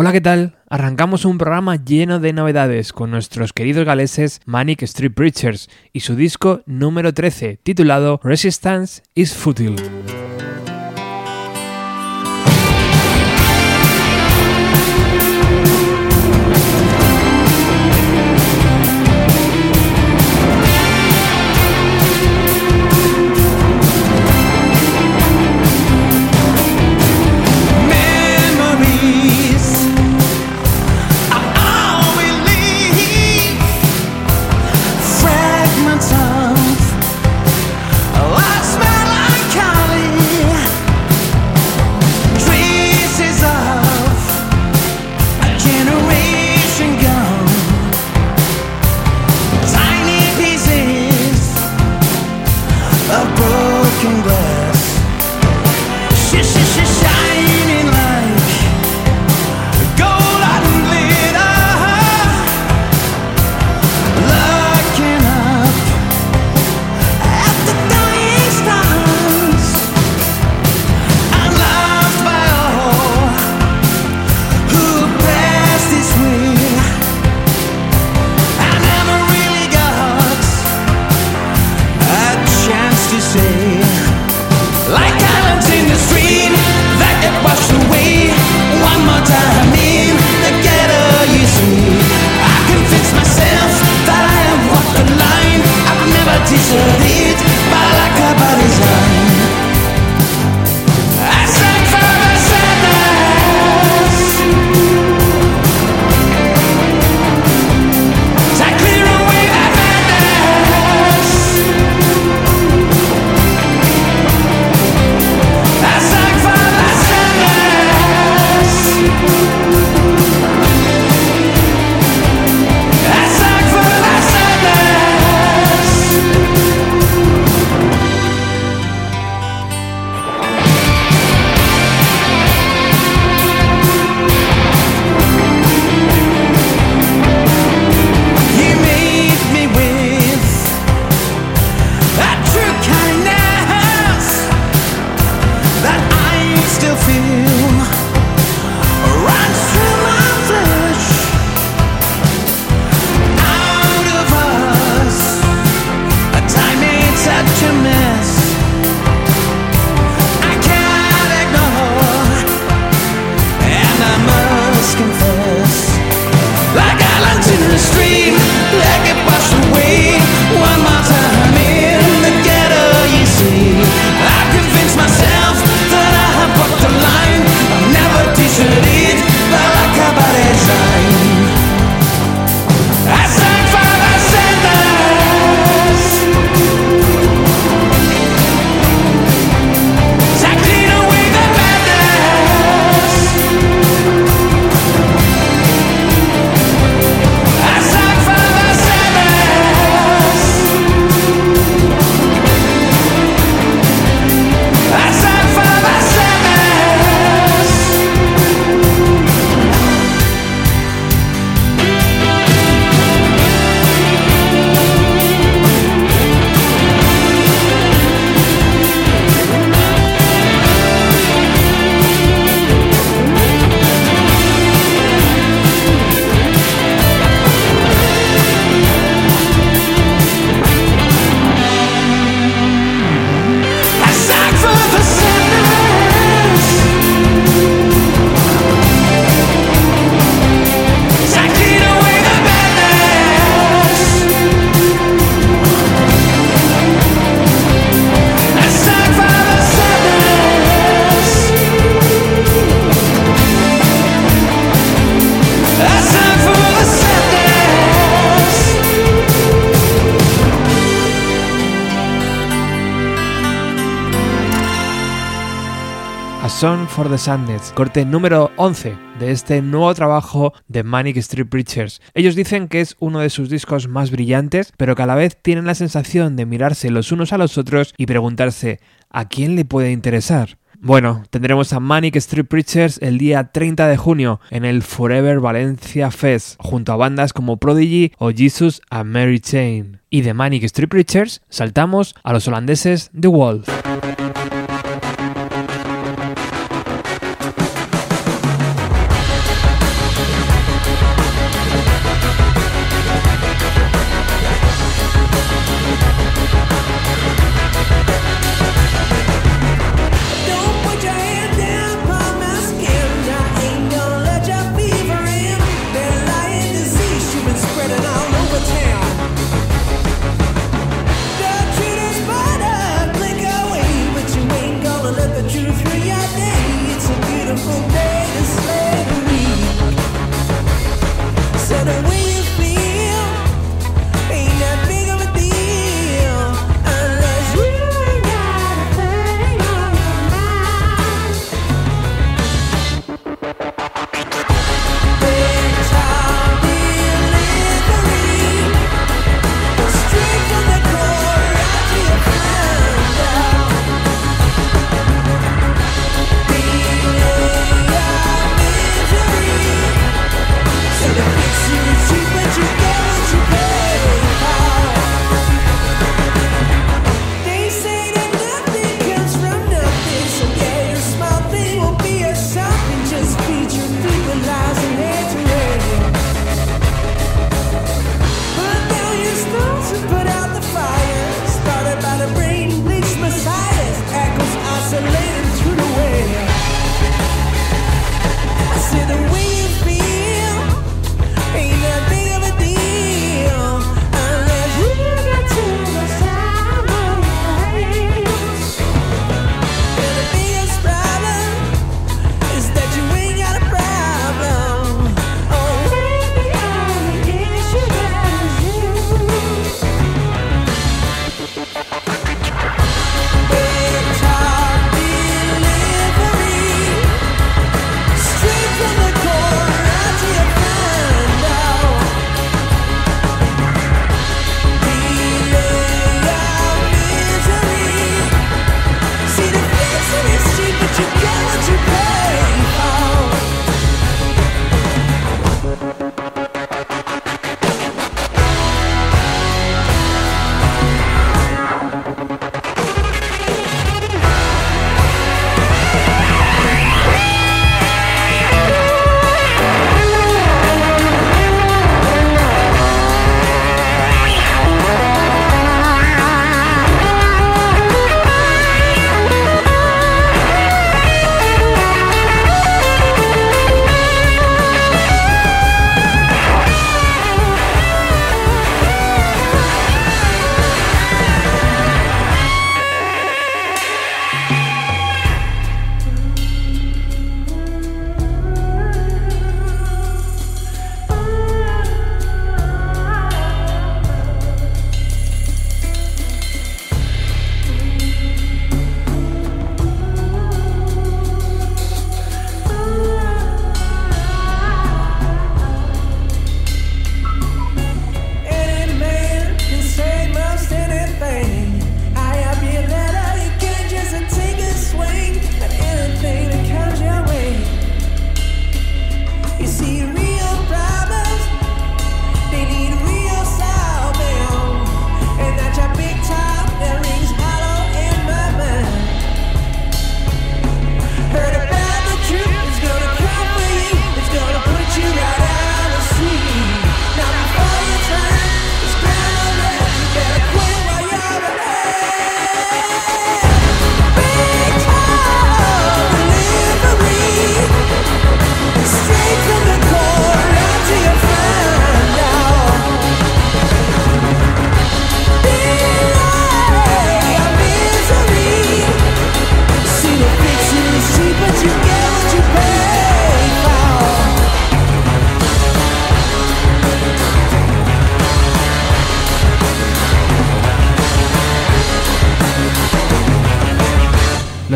Hola, ¿qué tal? Arrancamos un programa lleno de novedades con nuestros queridos galeses Manic Street Preachers y su disco número 13, titulado Resistance is Futile. For the Sadness, corte número 11 de este nuevo trabajo de Manic Street Preachers. Ellos dicen que es uno de sus discos más brillantes, pero que a la vez tienen la sensación de mirarse los unos a los otros y preguntarse ¿a quién le puede interesar? Bueno, tendremos a Manic Street Preachers el día 30 de junio en el Forever Valencia Fest, junto a bandas como Prodigy o Jesus and Mary Chain. Y de Manic Street Preachers saltamos a los holandeses The Wolf.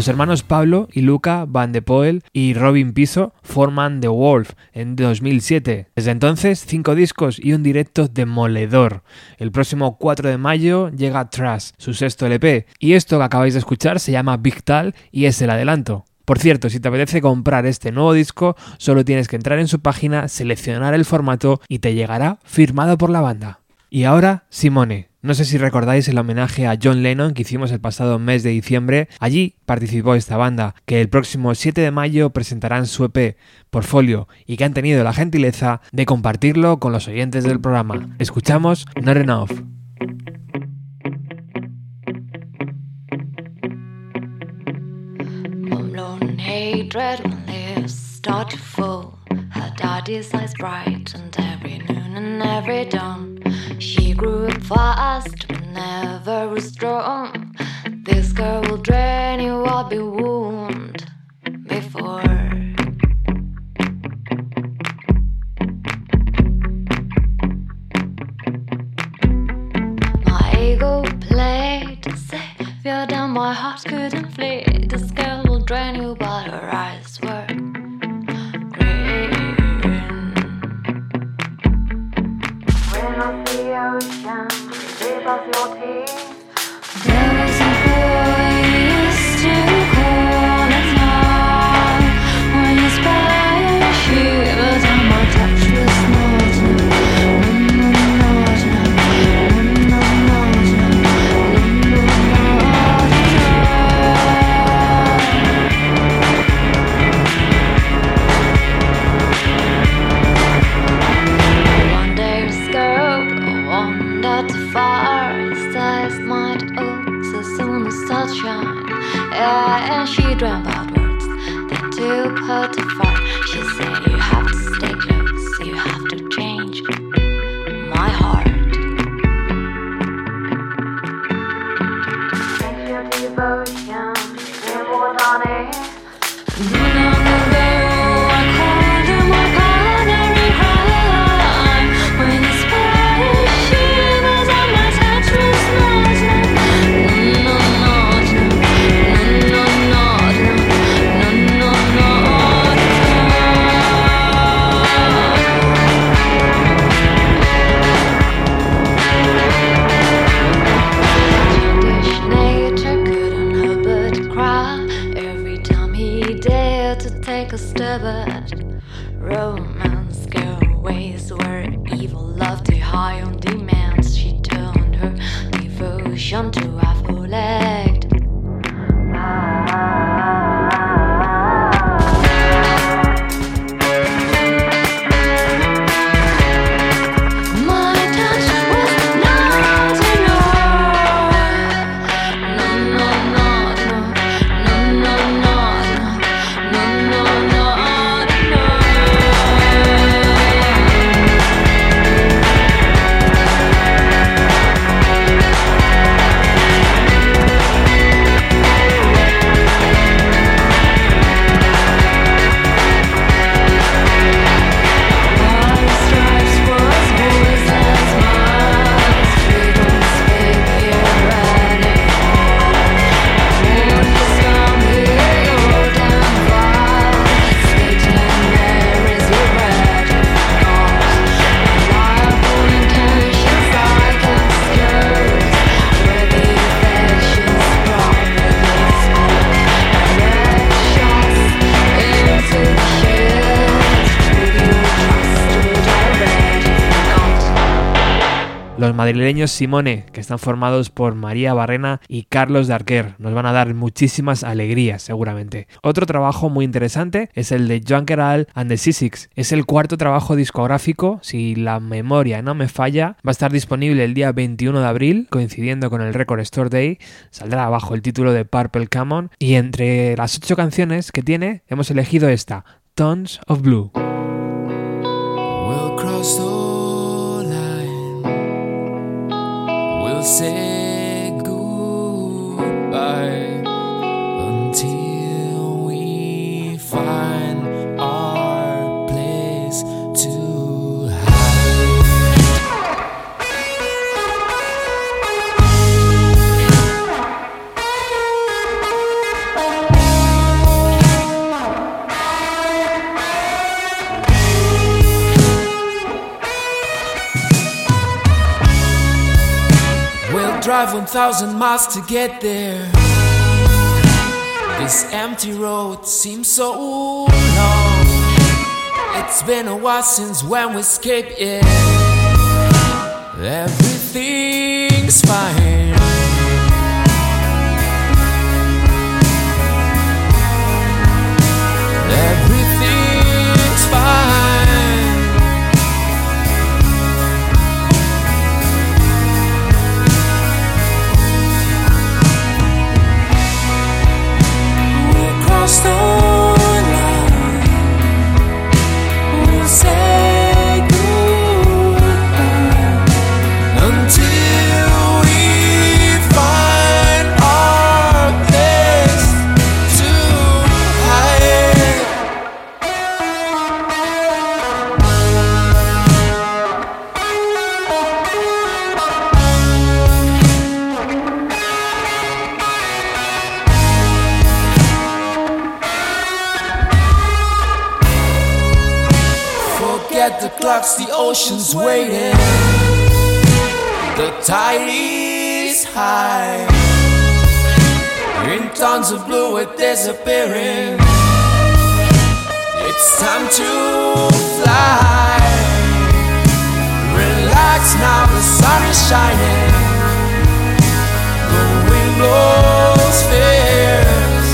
Los hermanos Pablo y Luca Van de Poel y Robin Piso forman The Wolf en 2007. Desde entonces, cinco discos y un directo demoledor. El próximo 4 de mayo llega Trash, su sexto LP, y esto que acabáis de escuchar se llama Big Tal y es el adelanto. Por cierto, si te apetece comprar este nuevo disco, solo tienes que entrar en su página, seleccionar el formato y te llegará firmado por la banda. Y ahora, Simone. No sé si recordáis el homenaje a John Lennon que hicimos el pasado mes de diciembre. Allí participó esta banda, que el próximo 7 de mayo presentarán su EP, Portfolio, y que han tenido la gentileza de compartirlo con los oyentes del programa. Escuchamos Not Enough. She grew up fast, but never was strong. This girl will drain you I'll be wound before. My ego played to savior, then my heart couldn't flee. This girl will drain you, but her eyes cushion, shave off your tail. 这样吧。Madrileños Simone, que están formados por María Barrena y Carlos Darquer. Nos van a dar muchísimas alegrías, seguramente. Otro trabajo muy interesante es el de Joan Keral and the Six. Es el cuarto trabajo discográfico, si la memoria no me falla. Va a estar disponible el día 21 de abril, coincidiendo con el Record Store Day. Saldrá bajo el título de Purple Common. Y entre las ocho canciones que tiene, hemos elegido esta, Tons of Blue. Say goodbye until we find drive 1,000 miles to get there. This empty road seems so long. It's been a while since when we escaped it. Everything's fine. lost ocean's waiting. The tide is high. In tons of blue, we're disappearing. It's time to fly. Relax now, the sun is shining. The wind blows fierce.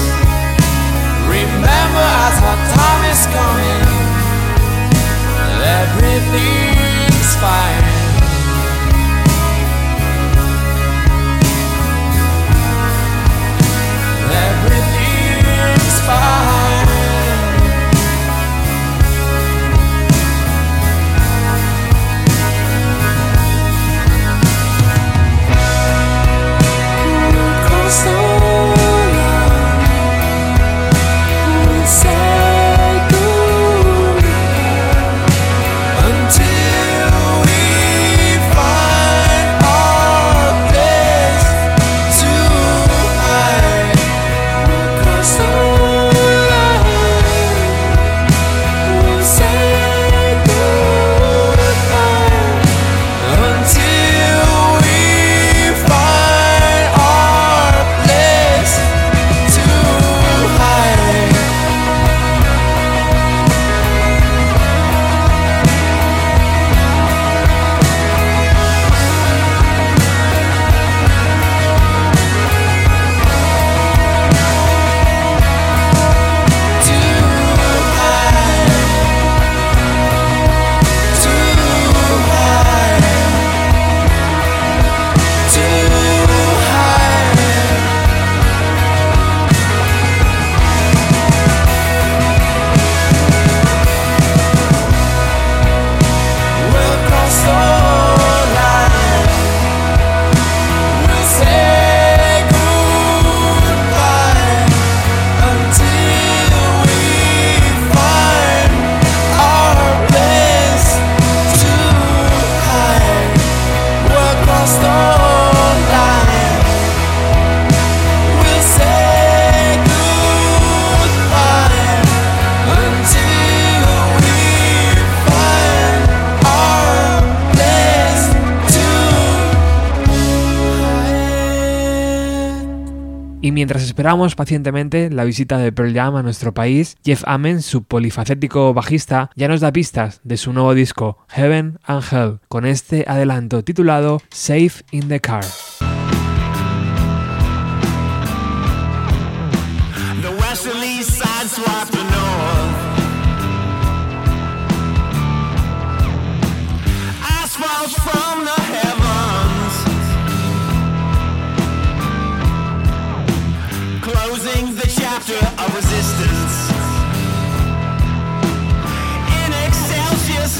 Remember, as our time is coming, everything's fine fire. Esperamos pacientemente la visita de Pearl Jam a nuestro país, Jeff Amen, su polifacético bajista, ya nos da pistas de su nuevo disco, Heaven and Hell, con este adelanto titulado Safe in the Car.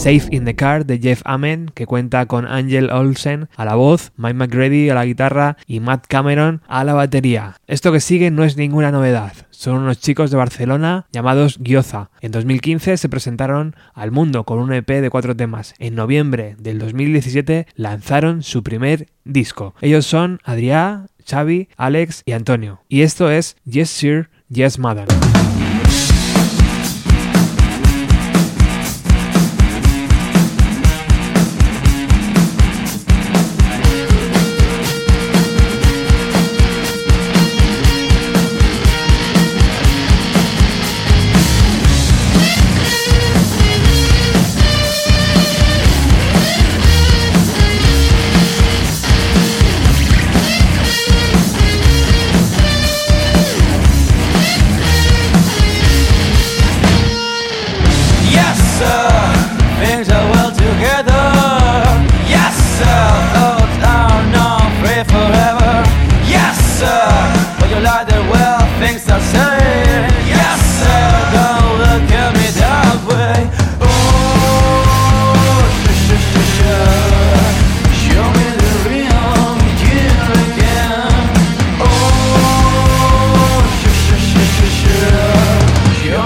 Safe in the Car de Jeff Amen, que cuenta con Angel Olsen a la voz, Mike McGrady a la guitarra y Matt Cameron a la batería. Esto que sigue no es ninguna novedad. Son unos chicos de Barcelona llamados Gyoza. En 2015 se presentaron al mundo con un EP de cuatro temas. En noviembre del 2017 lanzaron su primer disco. Ellos son Adrià, Xavi, Alex y Antonio. Y esto es Yes Sir, Yes Madam.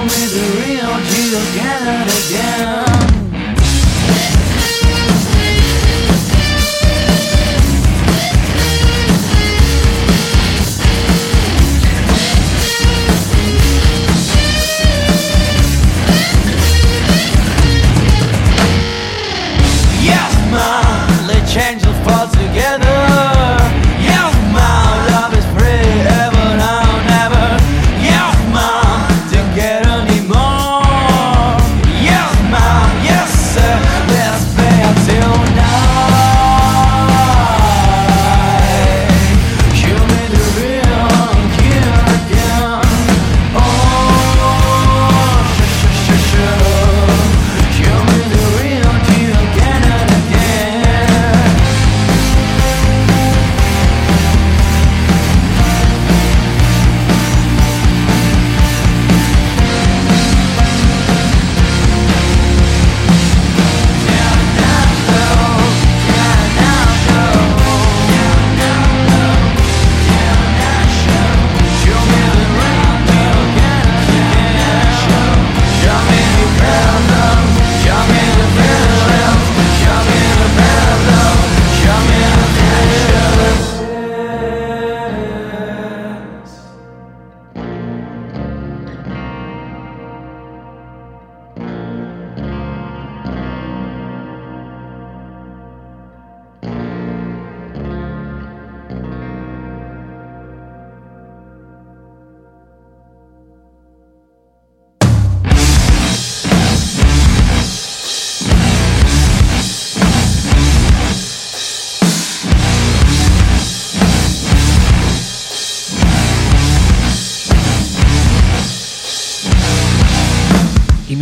Me the real you and again.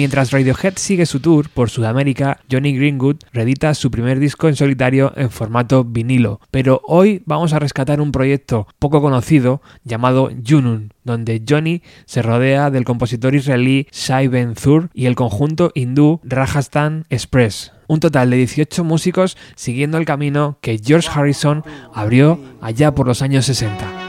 Mientras Radiohead sigue su tour por Sudamérica, Johnny Greenwood reedita su primer disco en solitario en formato vinilo. Pero hoy vamos a rescatar un proyecto poco conocido llamado Junun, donde Johnny se rodea del compositor israelí Shai Ben Zur y el conjunto hindú Rajasthan Express. Un total de 18 músicos siguiendo el camino que George Harrison abrió allá por los años 60.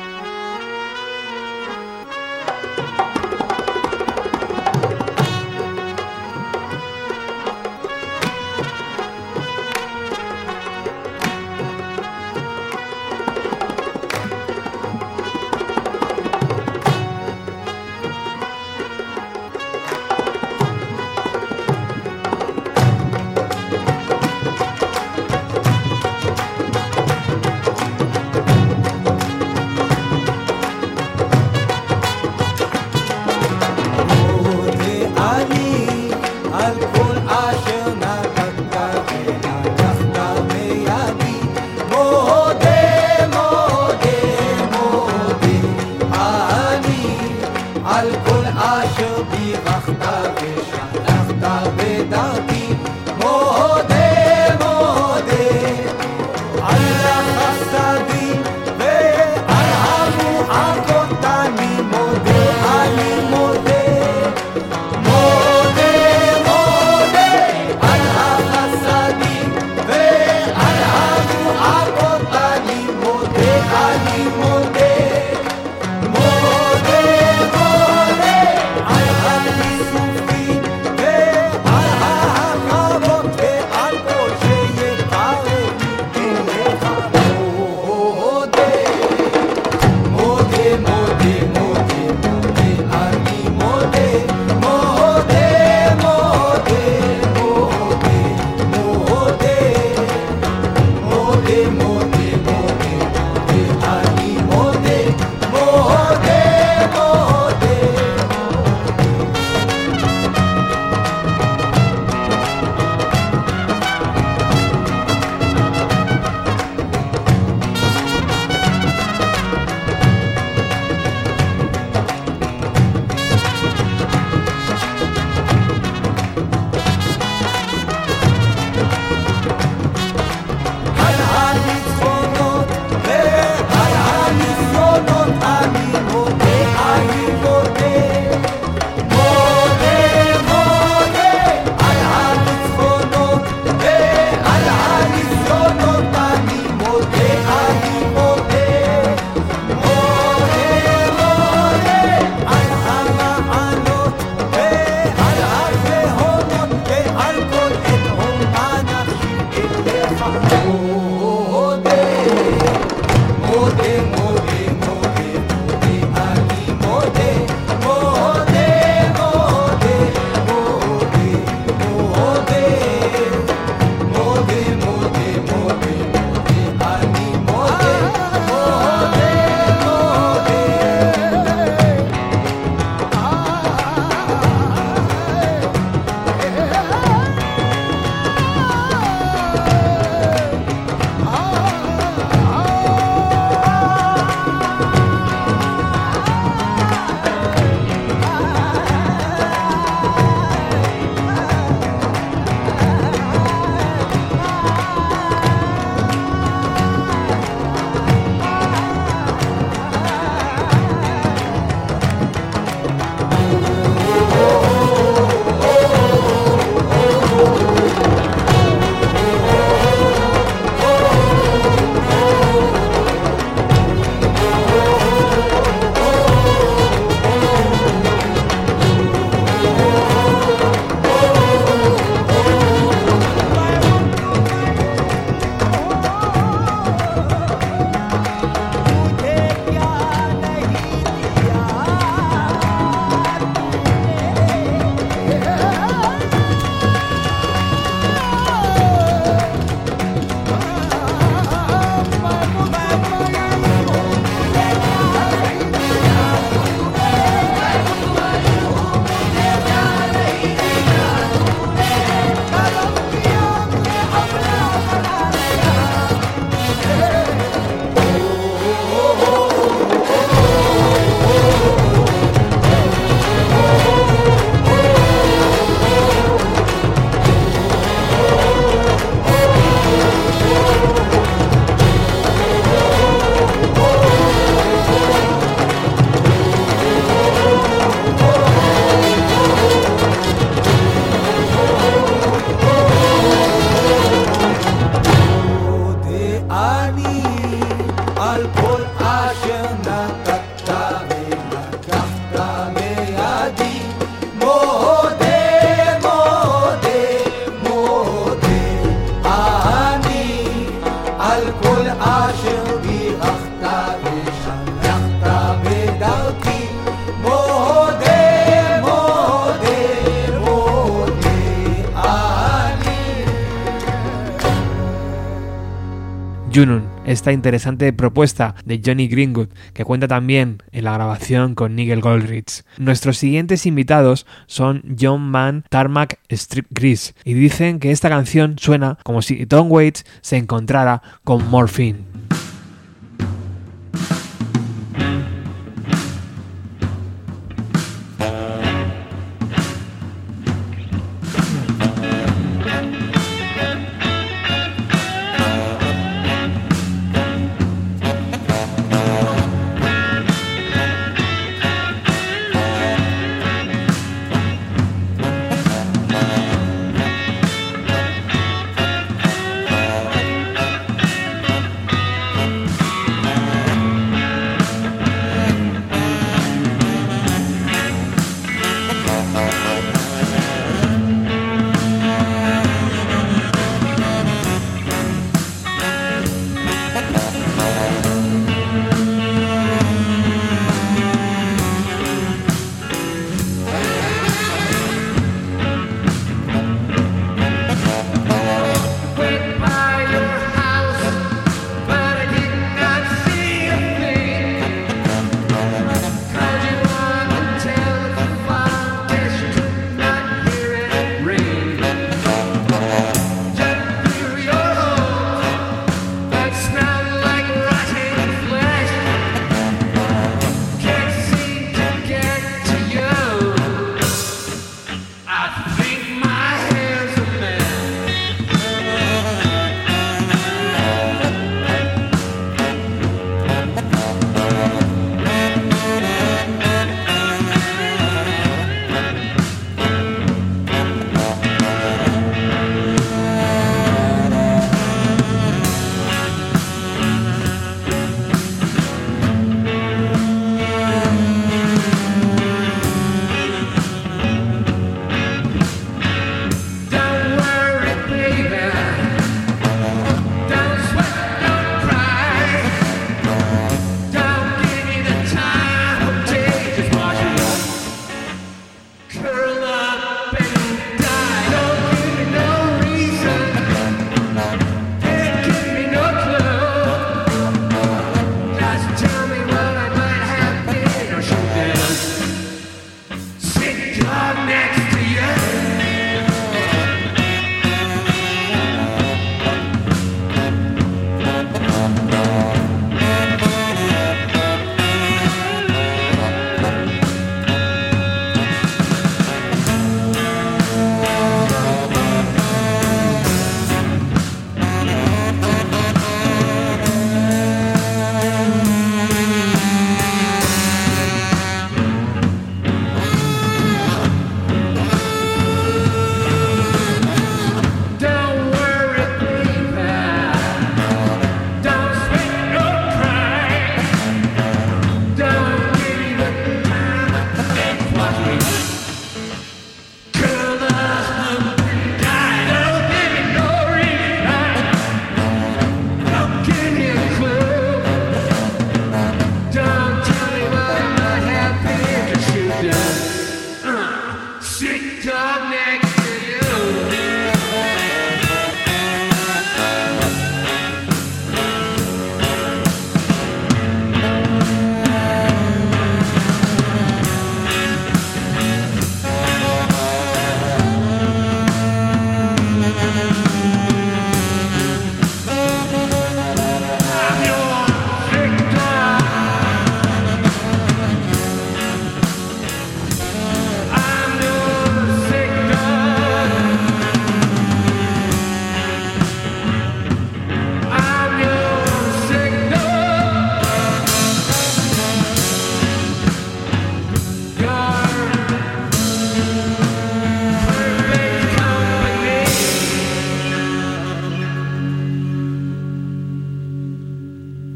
Junun, esta interesante propuesta de Johnny Greenwood, que cuenta también en la grabación con Nigel Goldrich. Nuestros siguientes invitados son John Mann, Tarmac, Strip Gris, y dicen que esta canción suena como si Tom Waits se encontrara con Morphine.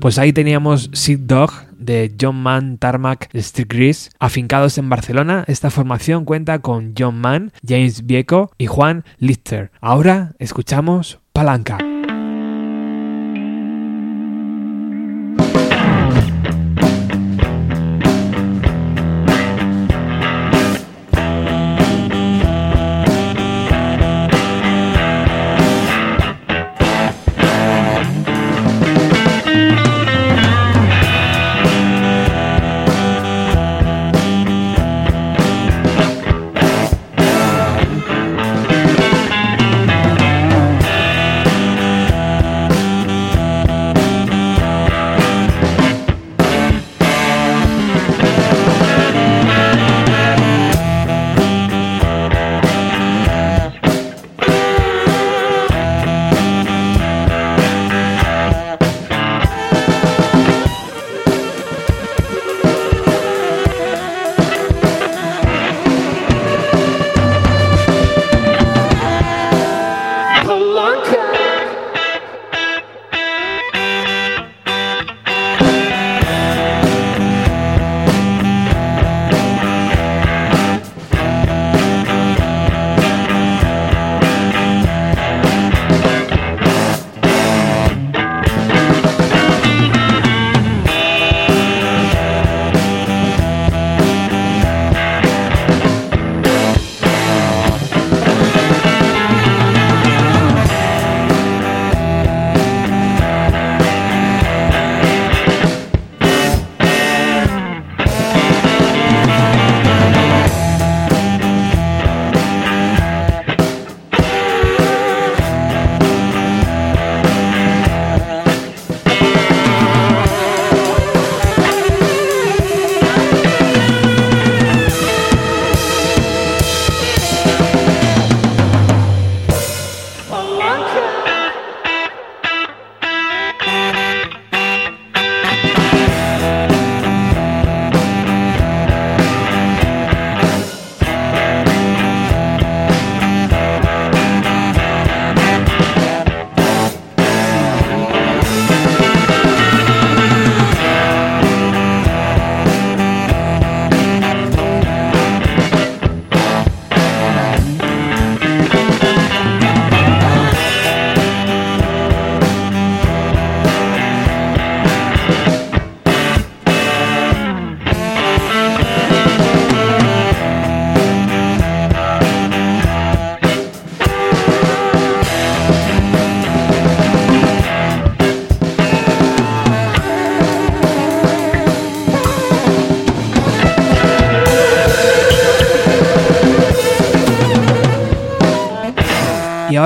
Pues ahí teníamos Sick Dog de John Mann, Tarmac, Street Grease. Afincados en Barcelona, esta formación cuenta con John Mann, James Vieco y Juan Lister. Ahora escuchamos Palanca.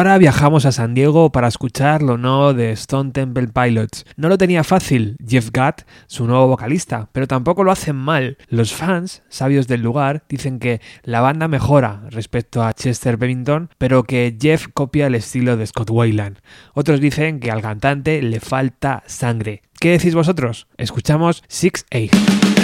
ahora viajamos a San Diego para escuchar lo nuevo de Stone Temple Pilots. No lo tenía fácil Jeff Gatt, su nuevo vocalista, pero tampoco lo hacen mal. Los fans, sabios del lugar, dicen que la banda mejora respecto a Chester Bennington, pero que Jeff copia el estilo de Scott Weiland. Otros dicen que al cantante le falta sangre. ¿Qué decís vosotros? Escuchamos 6A.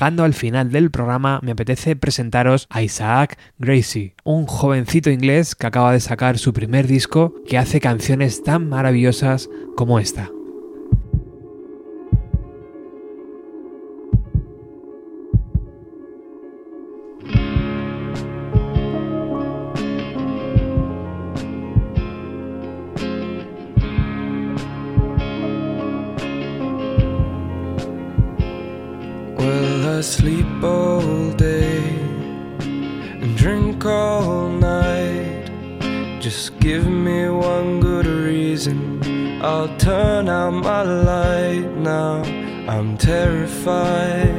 Llegando al final del programa, me apetece presentaros a Isaac Gracie, un jovencito inglés que acaba de sacar su primer disco que hace canciones tan maravillosas como esta. I sleep all day and drink all night. Just give me one good reason. I'll turn out my light now. I'm terrified.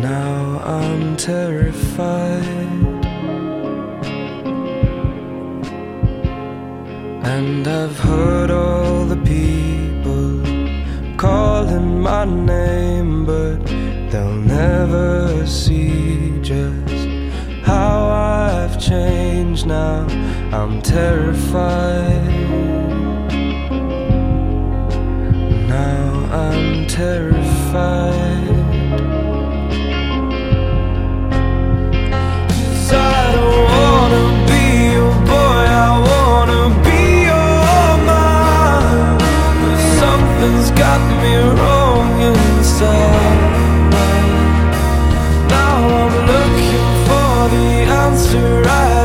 Now I'm terrified. And I've heard all the people calling my name, but they'll never see just how I've changed now. I'm terrified. Now I'm terrified. I don't wanna be your boy, I something's got me wrong inside. Now I'm looking for the answer I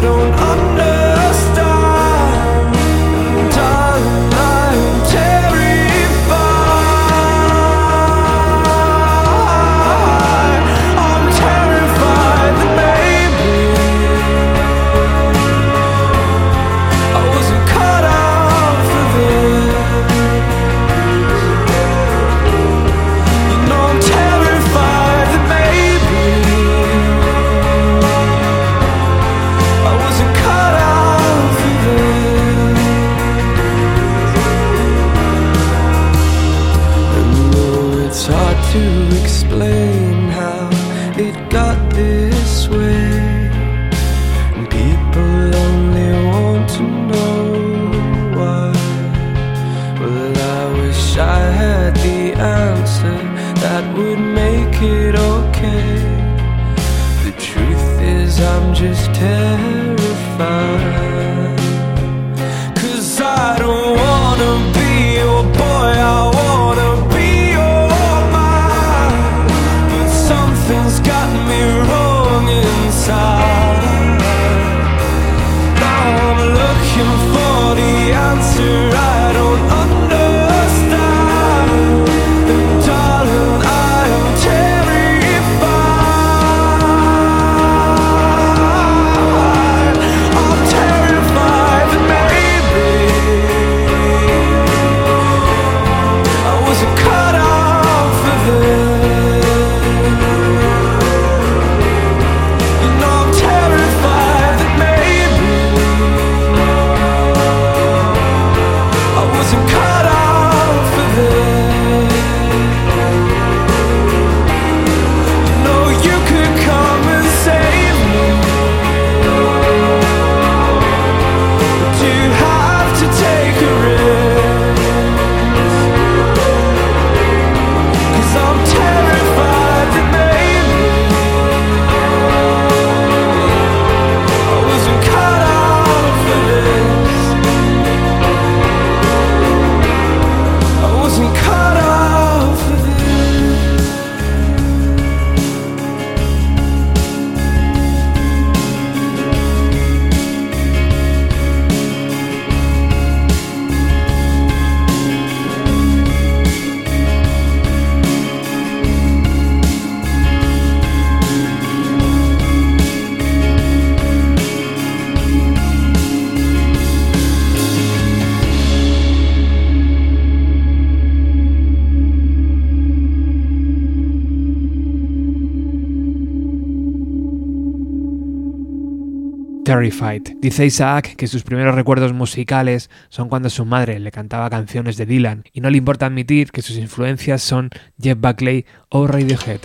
Terrified. Dice Isaac que sus primeros recuerdos musicales son cuando su madre le cantaba canciones de Dylan y no le importa admitir que sus influencias son Jeff Buckley o Radiohead.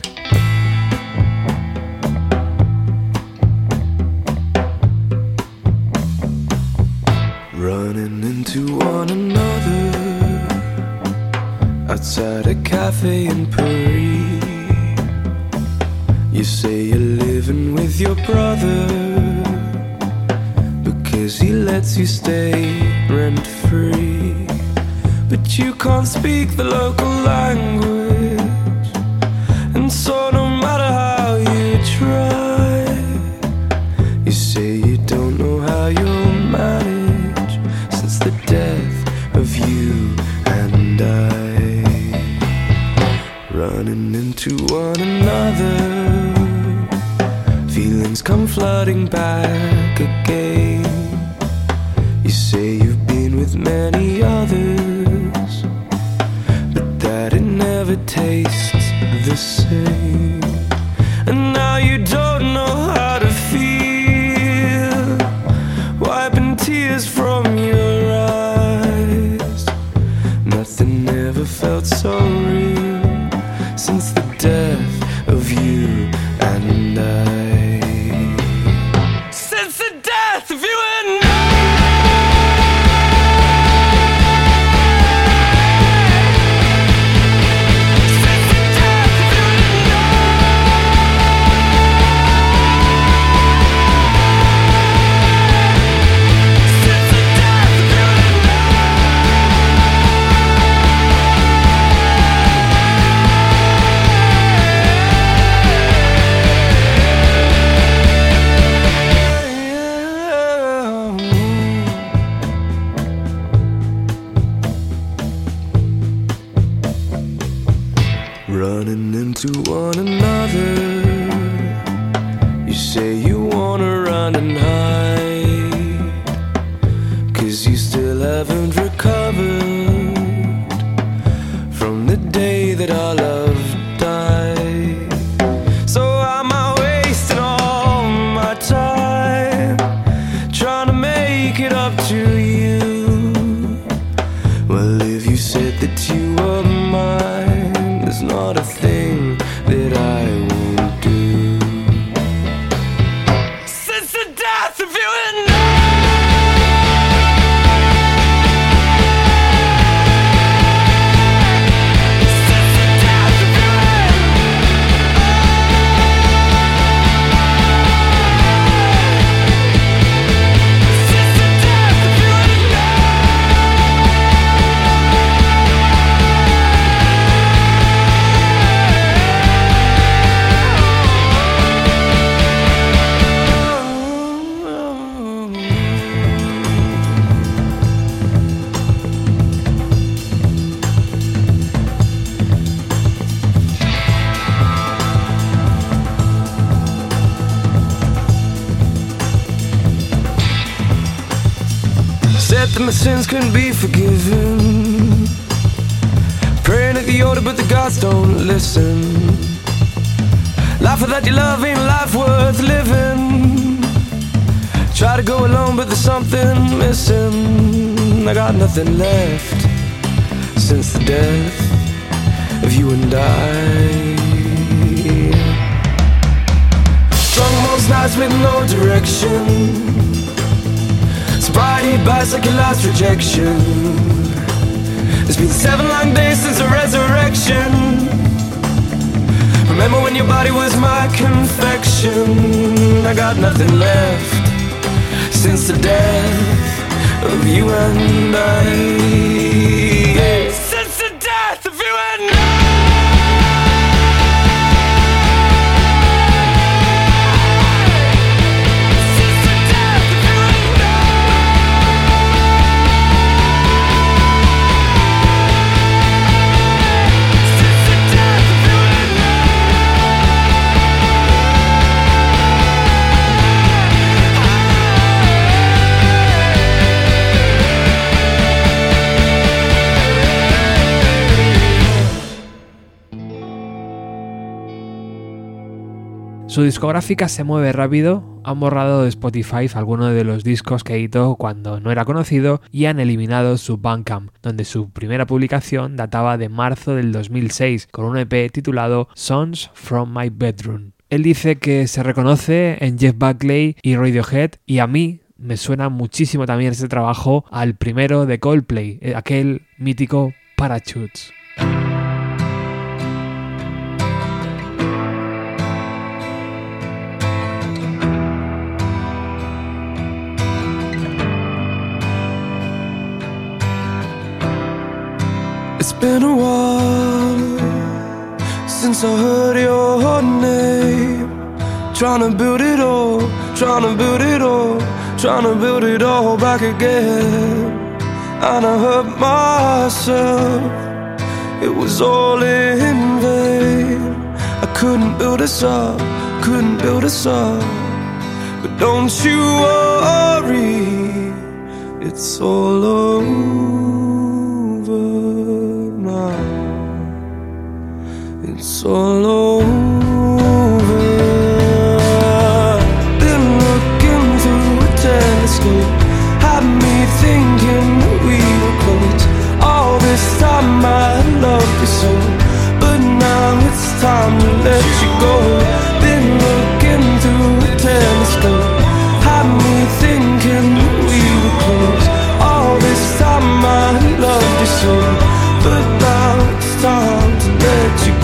running into one another outside a cafe in Paris. You say you're living with your brother because he lets you stay rent free, but you can't speak the local language, and so no matter how you try. You say you don't know how you'll manage since the death of you and I. Running into one another, feelings come flooding back again. You say you've been with many others, but that it never tastes sins couldn't be forgiven. Praying at the altar, but the gods don't listen. Life without your love ain't life worth living. Try to go alone, but there's something missing. I got nothing left since the death of you and I. Drunk most nights with no direction. Bites like last rejection. It's been seven long days since the resurrection. Remember when your body was my confection? I got nothing left since the death of you and I. Su discográfica se mueve rápido, han borrado de Spotify algunos de los discos que editó cuando no era conocido y han eliminado su Bandcamp, donde su primera publicación databa de marzo del 2006 con un EP titulado Songs from My Bedroom. Él dice que se reconoce en Jeff Buckley y Radiohead y a mí me suena muchísimo también este trabajo al primero de Coldplay, eh, aquel mítico Parachutes. Been a while since I heard your name. Trying to build it all, trying to build it all, trying to build it all back again. And I hurt myself, it was all in vain. I couldn't build us up, couldn't build us up. But don't you worry, it's all over It's all over. Been looking through a telescope, had me thinking that we were close. All this time I loved you so, but now it's time to let you go. Been looking through a telescope,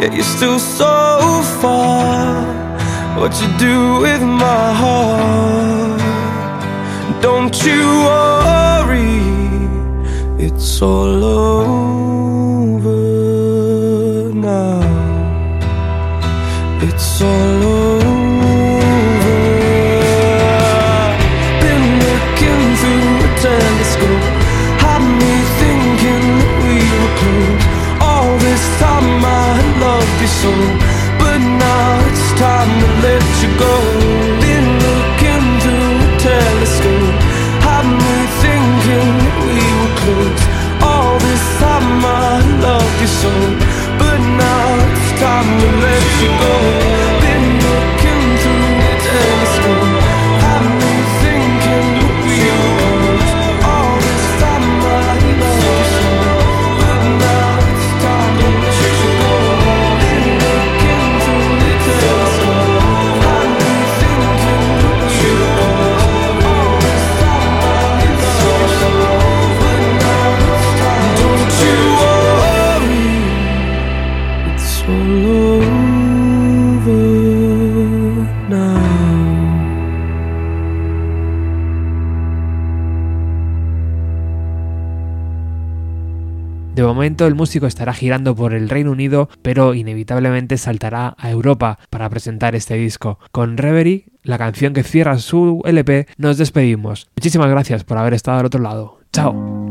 yet you're still so far. What you do with my heart? Don't you worry, it's all over now. It's all time to let you go. Been looking through a telescope, had me thinking we were close. All this time I loved you so, but now it's time to let you go. El músico estará girando por el Reino Unido, pero inevitablemente saltará a Europa para presentar este disco. Con Reverie, la canción que cierra su LP, nos despedimos. Muchísimas gracias por haber estado al otro lado. Chao.